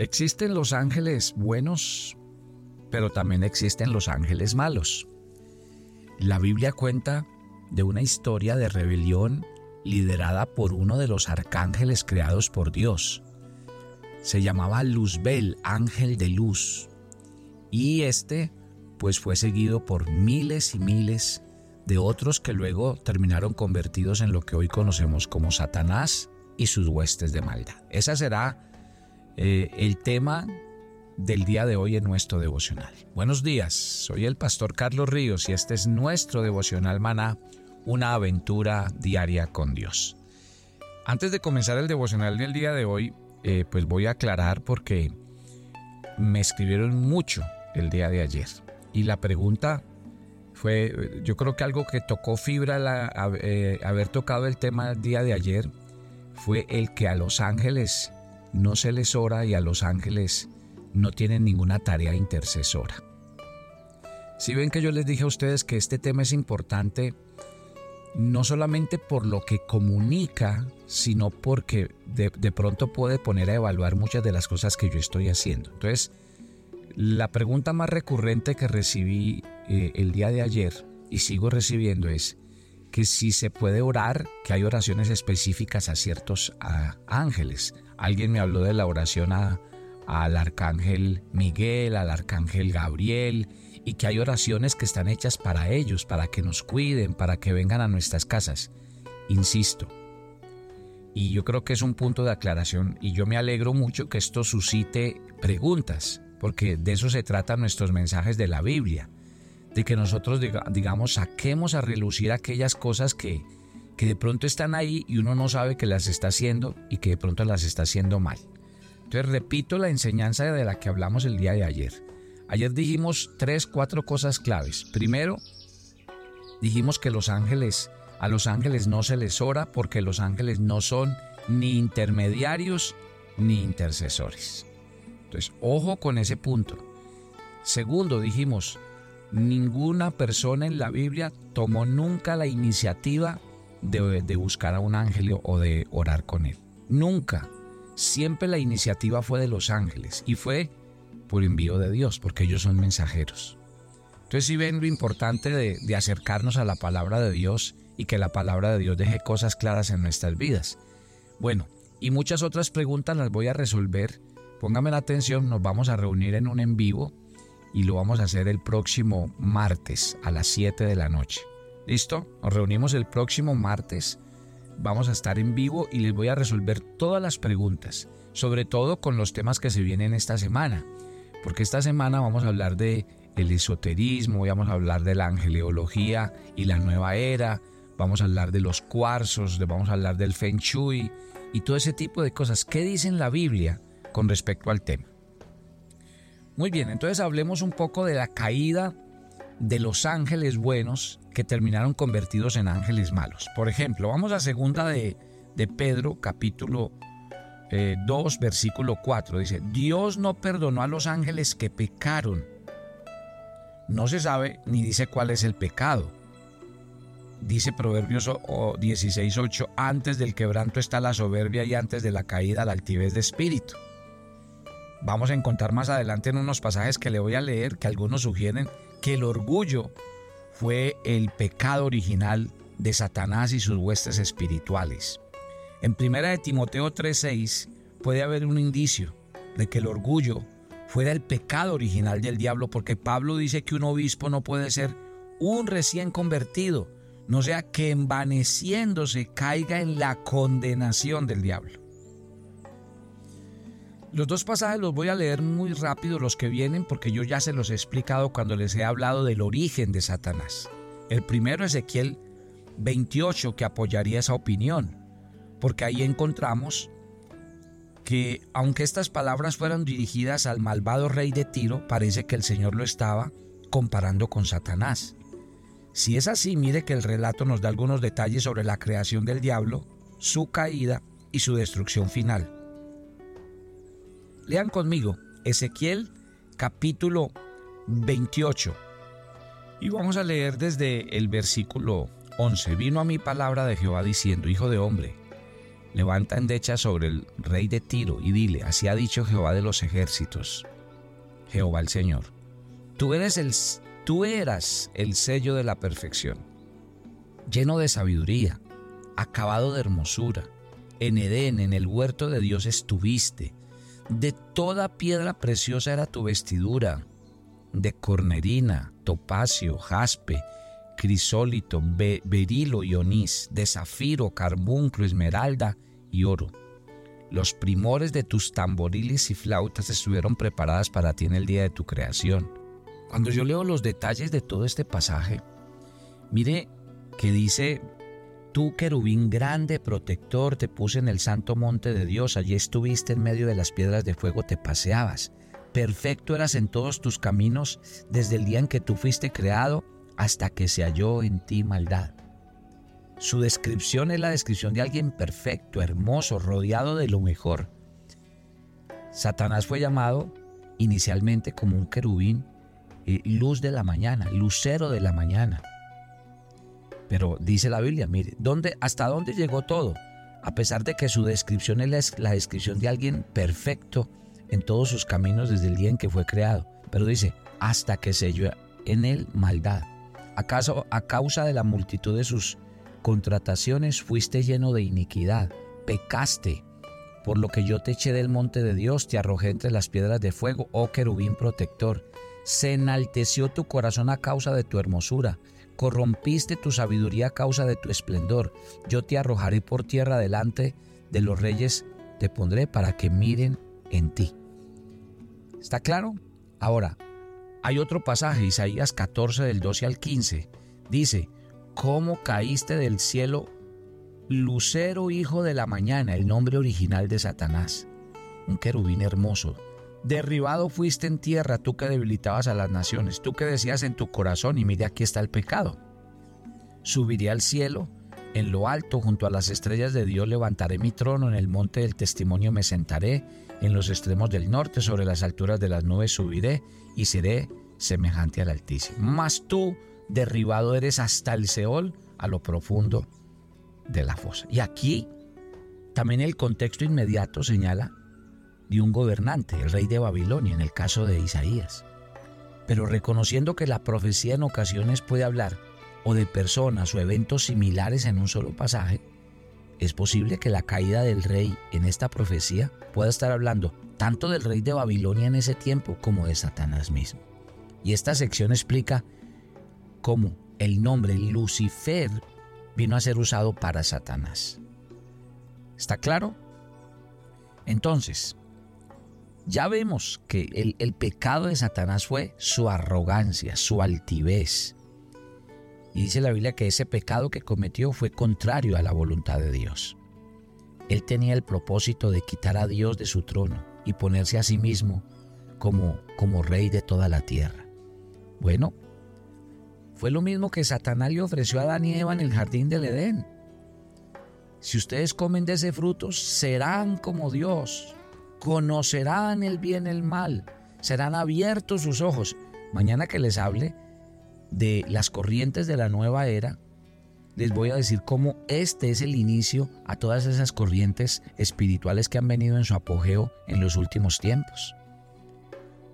Existen los ángeles buenos, pero también existen los ángeles malos. La Biblia cuenta de una historia de rebelión liderada por uno de los arcángeles creados por Dios. Se llamaba Luzbel, ángel de luz. Y este, pues fue seguido por miles y miles de otros que luego terminaron convertidos en lo que hoy conocemos como Satanás y sus huestes de maldad. Esa será eh, el tema del día de hoy en nuestro devocional. Buenos días, soy el pastor Carlos Ríos y este es nuestro devocional maná, una aventura diaria con Dios. Antes de comenzar el devocional del día de hoy, eh, pues voy a aclarar porque me escribieron mucho el día de ayer y la pregunta fue, yo creo que algo que tocó fibra eh, haber tocado el tema el día de ayer fue el que a los ángeles no se les ora y a los ángeles no tienen ninguna tarea intercesora. Si ven que yo les dije a ustedes que este tema es importante, no solamente por lo que comunica, sino porque de, pronto puede poner a evaluar muchas de las cosas que yo estoy haciendo. Entonces, la pregunta más recurrente que recibí eh, el día de ayer y sigo recibiendo es que si se puede orar, que hay oraciones específicas a ciertos ángeles, Alguien me habló de la oración al arcángel Miguel, al arcángel Gabriel, y que hay oraciones que están hechas para ellos, para que nos cuiden, para que vengan a nuestras casas. Insisto, y yo creo que es un punto de aclaración y yo me alegro mucho que esto suscite preguntas, porque de eso se tratan nuestros mensajes de la Biblia, de que nosotros digamos saquemos a relucir aquellas cosas que, que de pronto están ahí y uno no sabe que las está haciendo y que de pronto las está haciendo mal. Entonces repito la enseñanza de la que hablamos el día de ayer. Ayer dijimos tres, cuatro cosas claves. Primero, dijimos que los ángeles, a los ángeles no se les ora porque los ángeles no son ni intermediarios ni intercesores. Entonces, ojo con ese punto. Segundo, dijimos, ninguna persona en la Biblia tomó nunca la iniciativa de, buscar a un ángel o de orar con él. Nunca. Siempre la iniciativa fue de los ángeles y fue por envío de Dios, porque ellos son mensajeros. Entonces si ven lo importante de, acercarnos a la palabra de Dios y que la palabra de Dios deje cosas claras en nuestras vidas. Bueno, y muchas otras preguntas las voy a resolver. Póngame la atención, nos vamos a reunir en un en vivo y lo vamos a hacer el próximo martes a las 7 de la noche. ¿Listo? Nos reunimos el próximo martes. Vamos a estar en vivo y les voy a resolver todas las preguntas, sobre todo con los temas que se vienen esta semana. Porque esta semana vamos a hablar de el esoterismo, vamos a hablar de la angeleología y la nueva era, vamos a hablar de los cuarzos, vamos a hablar del feng shui y todo ese tipo de cosas. ¿Qué dice la Biblia con respecto al tema? Muy bien, entonces hablemos un poco de la caída de los ángeles buenos terminaron convertidos en ángeles malos. Por ejemplo, vamos a segunda de, Pedro capítulo 2 eh, versículo 4. Dice, Dios no perdonó a los ángeles que pecaron. No se sabe ni dice cuál es el pecado. Dice Proverbios 16.8, antes del quebranto está la soberbia y antes de la caída la altivez de espíritu. Vamos a encontrar más adelante en unos pasajes que le voy a leer que algunos sugieren que el orgullo fue el pecado original de Satanás y sus huestes espirituales. En 1 de Timoteo 3:6 puede haber un indicio de que el orgullo fuera el pecado original del diablo, porque Pablo dice que un obispo no puede ser un recién convertido, no sea que envaneciéndose caiga en la condenación del diablo. Los dos pasajes los voy a leer muy rápido los que vienen porque yo ya se los he explicado cuando les he hablado del origen de Satanás. El primero Ezequiel 28 que apoyaría esa opinión, porque ahí encontramos que aunque estas palabras fueran dirigidas al malvado rey de Tiro, parece que el Señor lo estaba comparando con Satanás. Si es así, mire que el relato nos da algunos detalles sobre la creación del diablo, su caída y su destrucción final. Lean conmigo Ezequiel capítulo 28. Y vamos a leer desde el versículo 11. Vino a mi palabra de Jehová diciendo, Hijo de hombre, levanta endecha sobre el rey de Tiro y dile, así ha dicho Jehová de los ejércitos, Jehová el Señor, tú eres el, tú eras el sello de la perfección, lleno de sabiduría, acabado de hermosura, en Edén, en el huerto de Dios estuviste, de toda piedra preciosa era tu vestidura, de cornerina, topacio, jaspe, crisólito, berilo y onís, de zafiro, carbunclo, esmeralda y oro. Los primores de tus tamboriles y flautas estuvieron preparadas para ti en el día de tu creación. Cuando yo leo los detalles de todo este pasaje, mire que dice, tú querubín grande, protector, te puse en el santo monte de Dios, allí estuviste en medio de las piedras de fuego, te paseabas. Perfecto eras en todos tus caminos desde el día en que tú fuiste creado hasta que se halló en ti maldad. Su descripción es la descripción de alguien perfecto, hermoso, rodeado de lo mejor. Satanás fue llamado inicialmente como un querubín, eh, luz de la mañana, lucero de la mañana. Pero dice la Biblia, mire, ¿dónde, ¿hasta dónde llegó todo? A pesar de que su descripción es la descripción de alguien perfecto en todos sus caminos desde el día en que fue creado. Pero dice, hasta que se halló en él maldad. ¿Acaso a causa de la multitud de sus contrataciones fuiste lleno de iniquidad? Pecaste. Por lo que yo te eché del monte de Dios, te arrojé entre las piedras de fuego, oh querubín protector. Se enalteció tu corazón a causa de tu hermosura. Corrompiste tu sabiduría a causa de tu esplendor. Yo te arrojaré por tierra delante de los reyes, te pondré para que miren en ti. ¿Está claro? Ahora, hay otro pasaje, Isaías 14 del 12 al 15. Dice, ¿cómo caíste del cielo, lucero hijo de la mañana, el nombre original de Satanás? Un querubín hermoso. Derribado fuiste en tierra, tú que debilitabas a las naciones, tú que decías en tu corazón, y mire aquí está el pecado. Subiré al cielo, en lo alto, junto a las estrellas de Dios, levantaré mi trono, en el monte del testimonio me sentaré, en los extremos del norte, sobre las alturas de las nubes subiré y seré semejante al Altísimo. Mas tú, derribado eres hasta el Seol, a lo profundo de la fosa. Y aquí también el contexto inmediato señala de un gobernante, el rey de Babilonia, en el caso de Isaías. Pero reconociendo que la profecía en ocasiones puede hablar o de personas o eventos similares en un solo pasaje, es posible que la caída del rey en esta profecía pueda estar hablando tanto del rey de Babilonia en ese tiempo como de Satanás mismo. Y esta sección explica cómo el nombre Lucifer vino a ser usado para Satanás. ¿Está claro? Entonces, ya vemos que el, pecado de Satanás fue su arrogancia, su altivez, y dice la Biblia que ese pecado que cometió fue contrario a la voluntad de Dios. Él tenía el propósito de quitar a Dios de su trono y ponerse a sí mismo como, como rey de toda la tierra. Bueno, fue lo mismo que Satanás le ofreció a Adán y Eva en el jardín del Edén. Si ustedes comen de ese fruto, serán como Dios, conocerán el bien y el mal, serán abiertos sus ojos. Mañana que les hable, de las corrientes de la nueva era, les voy a decir cómo este es el inicio a todas esas corrientes espirituales que han venido en su apogeo en los últimos tiempos.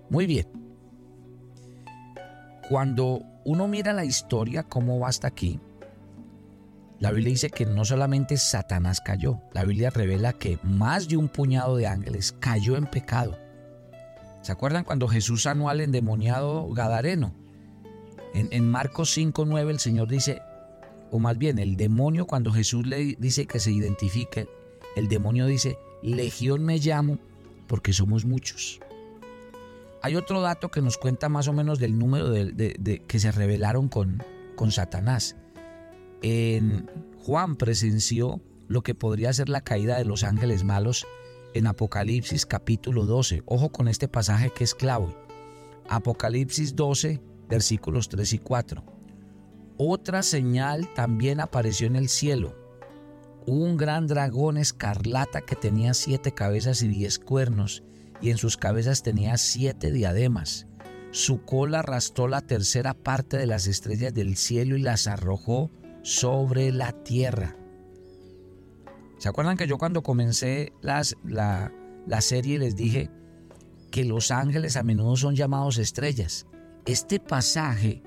Muy bien. Cuando uno mira la historia, cómo va hasta aquí, la Biblia dice que no solamente Satanás cayó, la Biblia revela que más de un puñado de ángeles cayó en pecado. ¿Se acuerdan cuando Jesús sanó al endemoniado Gadareno? En, Marcos 5.9 el Señor dice, o más bien el demonio cuando Jesús le dice que se identifique, el demonio dice, legión me llamo porque somos muchos. Hay otro dato que nos cuenta más o menos del número de, que se rebelaron con, con Satanás. En Juan presenció lo que podría ser la caída de los ángeles malos en Apocalipsis capítulo 12. Ojo con este pasaje que es clave. Apocalipsis 12, versículos 3 y 4. Otra señal también apareció en el cielo. Un gran dragón escarlata que tenía siete cabezas y diez cuernos, y en sus cabezas tenía siete diademas. Su cola arrastró la tercera parte de las estrellas del cielo y las arrojó sobre la tierra. ¿Se acuerdan que yo cuando comencé las, la, la serie les dije que los ángeles a menudo son llamados estrellas? Este pasaje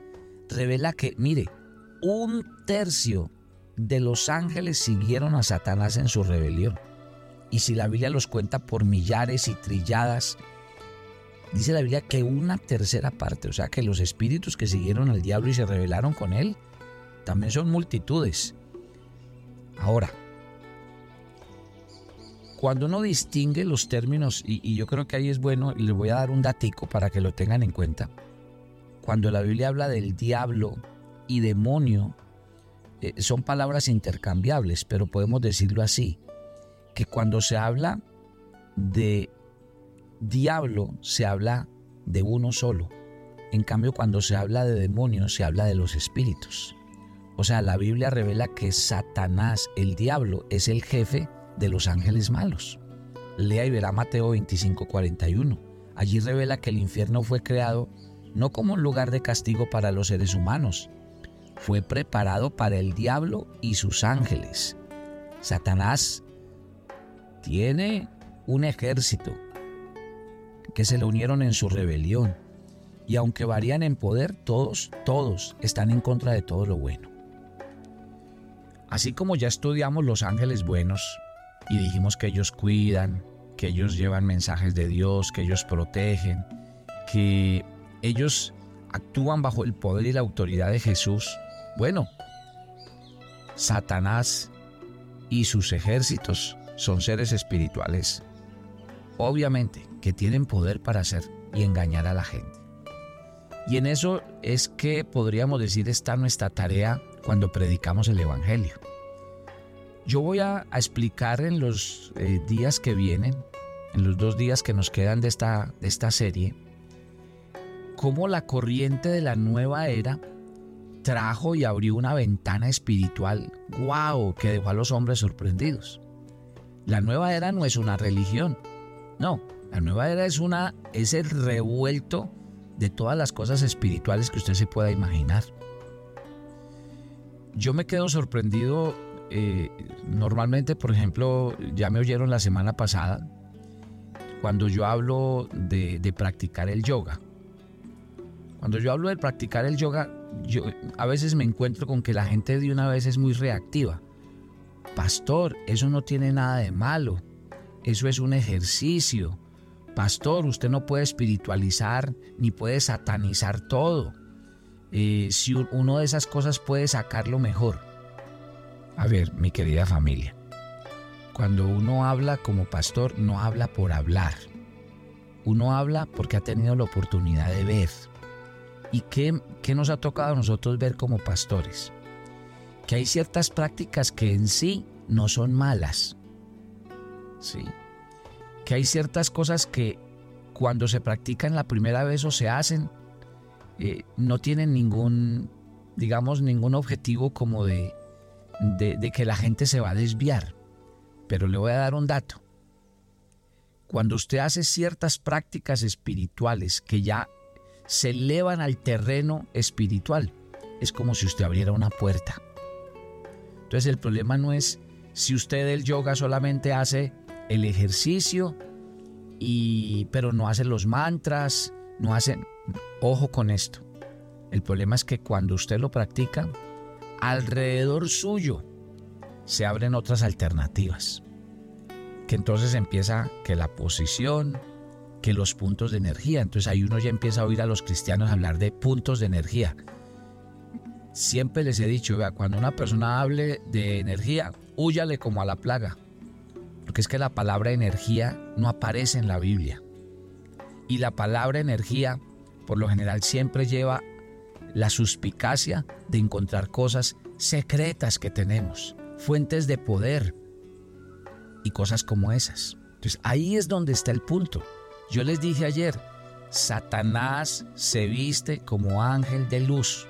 revela que, mire, un tercio de los ángeles siguieron a Satanás en su rebelión. Y si la Biblia los cuenta por millares y trilladas, dice la Biblia que una tercera parte, o sea que los espíritus que siguieron al diablo y se rebelaron con él, también son multitudes. Ahora, cuando uno distingue los términos, y, yo creo que ahí es bueno, y les voy a dar un datico para que lo tengan en cuenta, cuando la Biblia habla del diablo y demonio, eh, son palabras intercambiables, pero podemos decirlo así, que cuando se habla de diablo se habla de uno solo. En cambio, cuando se habla de demonios, se habla de los espíritus. O sea, la Biblia revela que Satanás, el diablo, es el jefe de los ángeles malos. Lea y verá Mateo 25:41. Allí revela que el infierno fue creado no como un lugar de castigo para los seres humanos, fue preparado para el diablo y sus ángeles. Satanás tiene un ejército que se le unieron en su rebelión. Y aunque varían en poder, todos, todos están en contra de todo lo bueno. Así como ya estudiamos los ángeles buenos y dijimos que ellos cuidan, que ellos llevan mensajes de Dios, que ellos protegen, que ellos actúan bajo el poder y la autoridad de Jesús, bueno, Satanás y sus ejércitos son seres espirituales obviamente, que tienen poder para hacer y engañar a la gente. Y en eso es que podríamos decir está nuestra tarea cuando predicamos el Evangelio. Yo voy a, explicar en los eh, días que vienen, en los dos días que nos quedan de esta, de esta serie, cómo la corriente de la nueva era trajo y abrió una ventana espiritual, guau, que dejó a los hombres sorprendidos. La nueva era no es una religión, no, la nueva era es una es el revuelto de todas las cosas espirituales que usted se pueda imaginar. Yo me quedo sorprendido eh, normalmente, por ejemplo, ya me oyeron la semana pasada cuando yo hablo de, de practicar el yoga. Cuando yo hablo de practicar el yoga, yo a veces me encuentro con que la gente de una vez es muy reactiva. Pastor, eso no tiene nada de malo. Eso es un ejercicio. Pastor, usted no puede espiritualizar ni puede satanizar todo. Eh, si uno de esas cosas puede sacarlo mejor. A ver, mi querida familia, cuando uno habla como pastor, no habla por hablar. Uno habla porque ha tenido la oportunidad de ver. ¿Y qué, qué nos ha tocado a nosotros ver como pastores? Que hay ciertas prácticas que en sí no son malas, ¿sí? Que hay ciertas cosas que cuando se practican la primera vez o se hacen, eh, no tienen ningún, digamos, ningún objetivo como de, de que la gente se va a desviar. Pero le voy a dar un dato. Cuando usted hace ciertas prácticas espirituales que ya se elevan al terreno espiritual, es como si usted abriera una puerta. Entonces el problema no es si usted el yoga solamente hace el ejercicio, y, pero no hacen los mantras, no hacen... Ojo con esto. El problema es que cuando usted lo practica, alrededor suyo se abren otras alternativas. Que entonces empieza que la posición, que los puntos de energía. Entonces ahí uno ya empieza a oír a los cristianos hablar de puntos de energía. Siempre les he dicho, vea, cuando una persona hable de energía, huyale como a la plaga porque es que la palabra energía no aparece en la Biblia. Y la palabra energía, por lo general, siempre lleva la suspicacia de encontrar cosas secretas que tenemos, fuentes de poder y cosas como esas. Entonces ahí es donde está el punto. Yo les dije ayer, Satanás se viste como ángel de luz.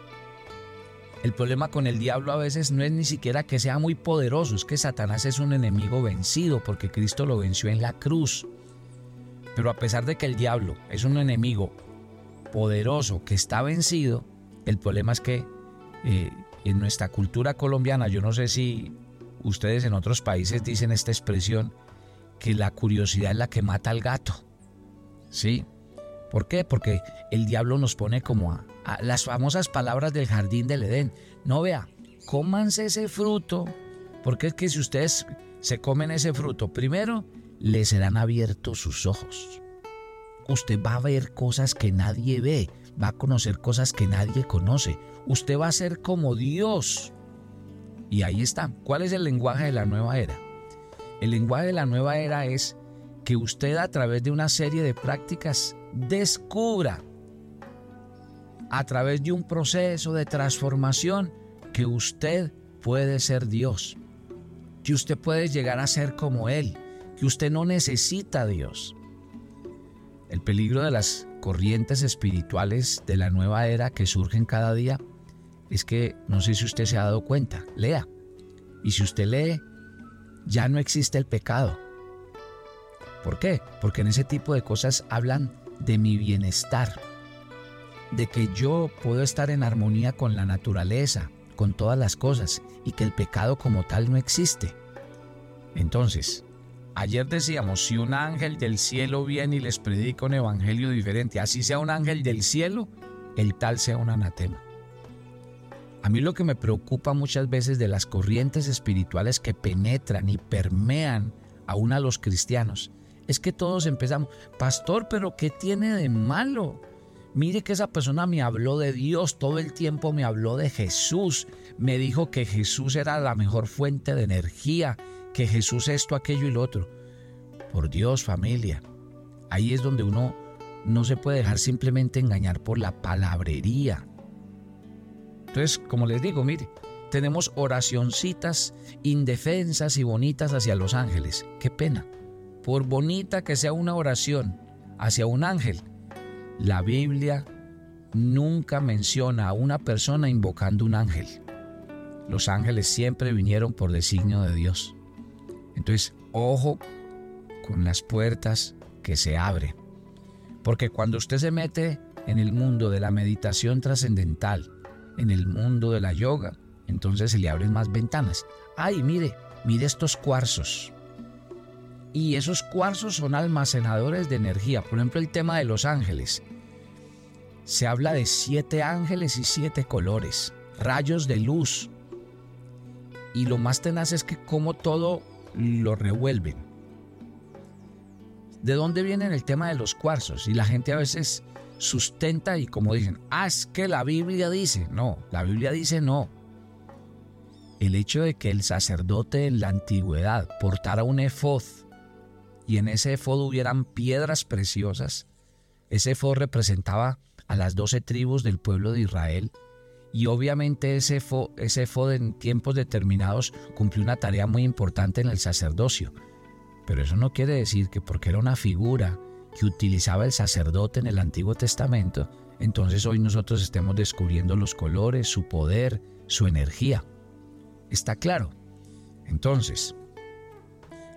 El problema con el diablo a veces no es ni siquiera que sea muy poderoso, es que Satanás es un enemigo vencido porque Cristo lo venció en la cruz. Pero a pesar de que el diablo es un enemigo poderoso que está vencido, el problema es que eh, en nuestra cultura colombiana, yo no sé si ustedes en otros países dicen esta expresión, que la curiosidad es la que mata al gato. ¿Sí? ¿Por qué? Porque el diablo nos pone como a, las famosas palabras del jardín del Edén. No vea, cómanse ese fruto, porque es que si ustedes se comen ese fruto, primero les serán abiertos sus ojos. Usted va a ver cosas que nadie ve, va a conocer cosas que nadie conoce. Usted va a ser como Dios. Y ahí está. ¿Cuál es el lenguaje de la nueva era? El lenguaje de la nueva era es que usted a través de una serie de prácticas descubra a través de un proceso de transformación que usted puede ser Dios, que usted puede llegar a ser como Él, que usted no necesita a Dios. El peligro de las corrientes espirituales de la nueva era que surgen cada día es que no sé si usted se ha dado cuenta, lea. Y si usted lee, ya no existe el pecado. ¿Por qué? Porque en ese tipo de cosas hablan de mi bienestar, de que yo puedo estar en armonía con la naturaleza, con todas las cosas, y que el pecado como tal no existe. Entonces, ayer decíamos, si un ángel del cielo viene y les predica un evangelio diferente, así sea un ángel del cielo, el tal sea un anatema. A mí lo que me preocupa muchas veces de las corrientes espirituales que penetran y permean aún a los cristianos es que todos empezamos, pastor, pero ¿qué tiene de malo? Mire que esa persona me habló de Dios, todo el tiempo me habló de Jesús, me dijo que Jesús era la mejor fuente de energía, que Jesús esto, aquello y lo otro. Por Dios, familia, ahí es donde uno no se puede dejar simplemente engañar por la palabrería. Entonces, como les digo, mire, tenemos oracioncitas indefensas y bonitas hacia los ángeles. Qué pena por bonita que sea una oración hacia un ángel, la Biblia nunca menciona a una persona invocando un ángel. Los ángeles siempre vinieron por designio de Dios. Entonces, ojo con las puertas que se abren. Porque cuando usted se mete en el mundo de la meditación trascendental, en el mundo de la yoga, entonces se le abren más ventanas. Ay, mire, mire estos cuarzos y esos cuarzos son almacenadores de energía. Por ejemplo, el tema de los ángeles. Se habla de siete ángeles y siete colores, rayos de luz. Y lo más tenaz es que como todo lo revuelven. ¿De dónde viene el tema de los cuarzos? Y la gente a veces sustenta y como dicen, ah, es que la Biblia dice. No, la Biblia dice no. El hecho de que el sacerdote en la antigüedad portara un efod y en ese efod hubieran piedras preciosas. Ese efod representaba a las doce tribus del pueblo de Israel y obviamente ese efod, ese en tiempos determinados cumplió una tarea muy importante en el sacerdocio. Pero eso no quiere decir que porque era una figura que utilizaba el sacerdote en el Antiguo Testamento, entonces hoy nosotros estemos descubriendo los colores, su poder, su energía. ¿Está claro? Entonces,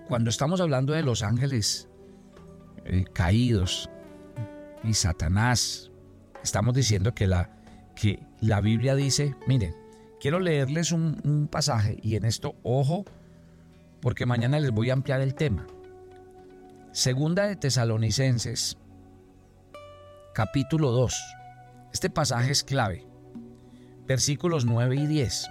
cuando estamos hablando de los ángeles eh, caídos y Satanás, estamos diciendo que la, que la Biblia dice, miren, quiero leerles un, un pasaje y en esto, ojo, porque mañana les voy a ampliar el tema. Segunda de Tesalonicenses, capítulo 2. Este pasaje es clave. Versículos 9 y 10.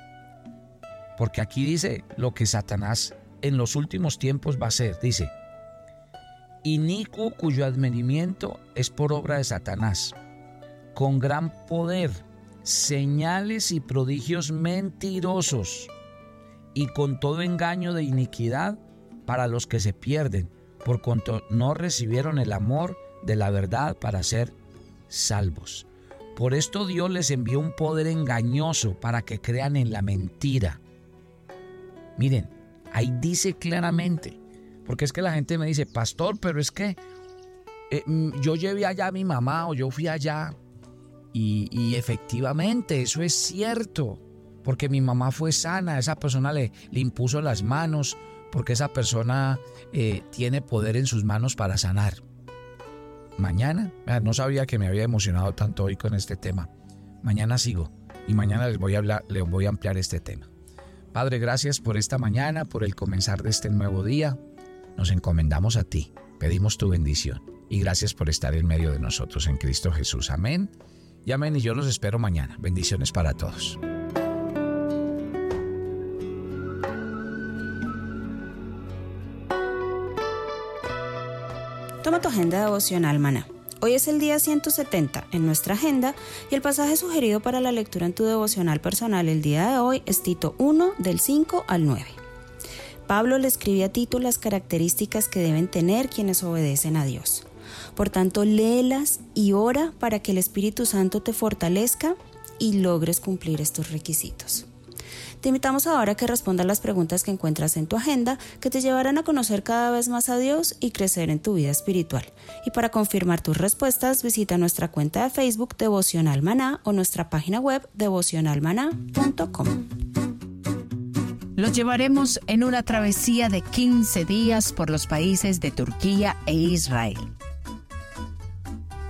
Porque aquí dice lo que Satanás en los últimos tiempos va a ser, dice, inicuo cuyo advenimiento es por obra de Satanás, con gran poder, señales y prodigios mentirosos, y con todo engaño de iniquidad para los que se pierden, por cuanto no recibieron el amor de la verdad para ser salvos. Por esto Dios les envió un poder engañoso para que crean en la mentira. Miren, Ahí dice claramente, porque es que la gente me dice, pastor, pero es que eh, mm, yo llevé allá a mi mamá o yo fui allá. Y, efectivamente, eso es cierto, porque mi mamá fue sana, esa persona le, impuso las manos, porque esa persona eh, tiene poder en sus manos para sanar. Mañana, no sabía que me había emocionado tanto hoy con este tema. Mañana sigo y mañana les voy a hablar, les voy a ampliar este tema. Padre, gracias por esta mañana, por el comenzar de este nuevo día. Nos encomendamos a ti, pedimos tu bendición y gracias por estar en medio de nosotros en Cristo Jesús. Amén. Y amén y yo los espero mañana. Bendiciones para todos. Toma tu agenda devocional, maná. Hoy es el día 170 en nuestra agenda y el pasaje sugerido para la lectura en tu devocional personal el día de hoy es Tito 1 del 5 al 9. Pablo le escribe a Tito las características que deben tener quienes obedecen a Dios. Por tanto, léelas y ora para que el Espíritu Santo te fortalezca y logres cumplir estos requisitos. Te invitamos ahora a que respondas las preguntas que encuentras en tu agenda que te llevarán a conocer cada vez más a Dios y crecer en tu vida espiritual. Y para confirmar tus respuestas, visita nuestra cuenta de Facebook Devocional Maná o nuestra página web devocionalmaná.com. Los llevaremos en una travesía de 15 días por los países de Turquía e Israel.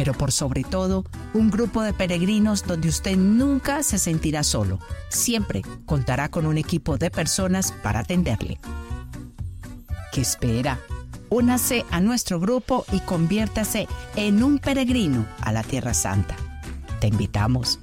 pero por sobre todo un grupo de peregrinos donde usted nunca se sentirá solo. Siempre contará con un equipo de personas para atenderle. ¿Qué espera? Únase a nuestro grupo y conviértase en un peregrino a la Tierra Santa. Te invitamos.